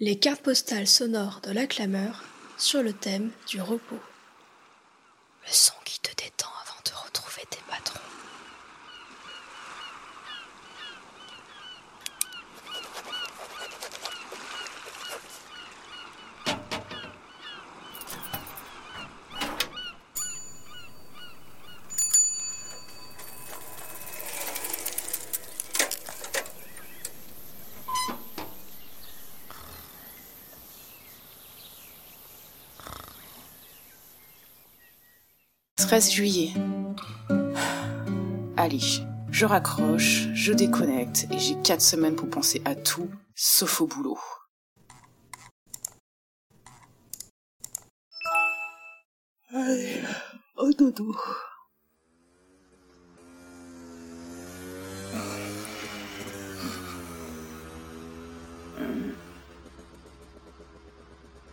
Les cartes postales sonores de la clameur sur le thème du repos. 13 juillet. Allez, je raccroche, je déconnecte et j'ai 4 semaines pour penser à tout, sauf au boulot. Allez, au dodo.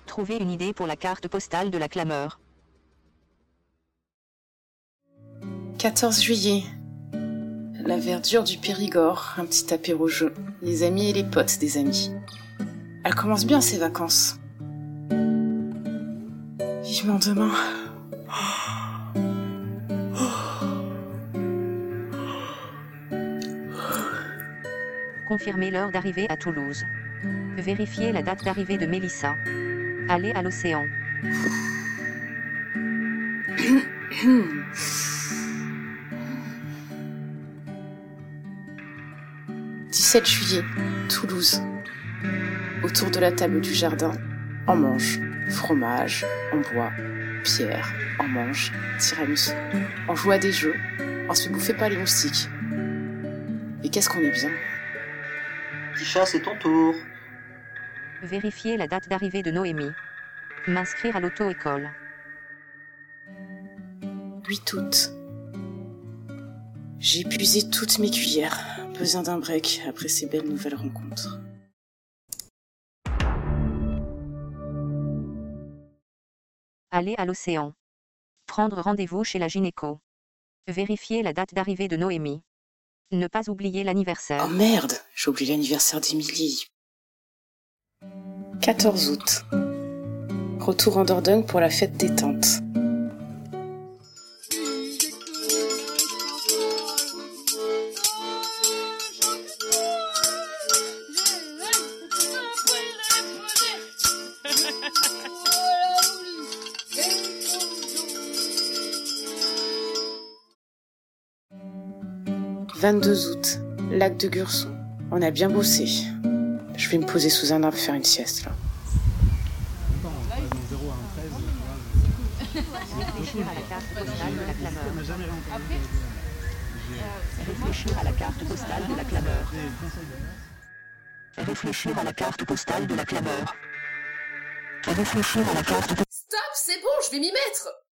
Trouver une idée pour la carte postale de la clameur. 14 juillet. La verdure du Périgord, un petit apéro jeu. Les amis et les potes des amis. Elle commence bien ses vacances. Vivement demain. Confirmer l'heure d'arrivée à Toulouse. Vérifier la date d'arrivée de Mélissa. Aller à l'océan. « 17 juillet, Toulouse. Autour de la table du jardin, on mange fromage, on boit, pierre, on mange, tiramisu. On joue à des jeux, on se fait bouffer pas les moustiques. Et qu'est-ce qu'on est bien Tisha, c'est ton tour. Vérifier la date d'arrivée de Noémie. M'inscrire à l'auto-école. 8 août. J'ai épuisé toutes mes cuillères. Besoin d'un break après ces belles nouvelles rencontres. Aller à l'océan. Prendre rendez-vous chez la gynéco. Vérifier la date d'arrivée de Noémie. Ne pas oublier l'anniversaire. Oh merde, j'ai oublié l'anniversaire d'Emilie. 14 août. Retour en Dordogne pour la fête des tantes. « 22 août, lac de Gurson. On a bien bossé. Je vais me poser sous un arbre faire une sieste là. Réfléchir à la carte postale de la clameur. Réfléchir à la carte postale de la clameur. Réfléchir à la carte postale de la clameur. Réfléchir à la carte Stop, c'est bon, je vais m'y mettre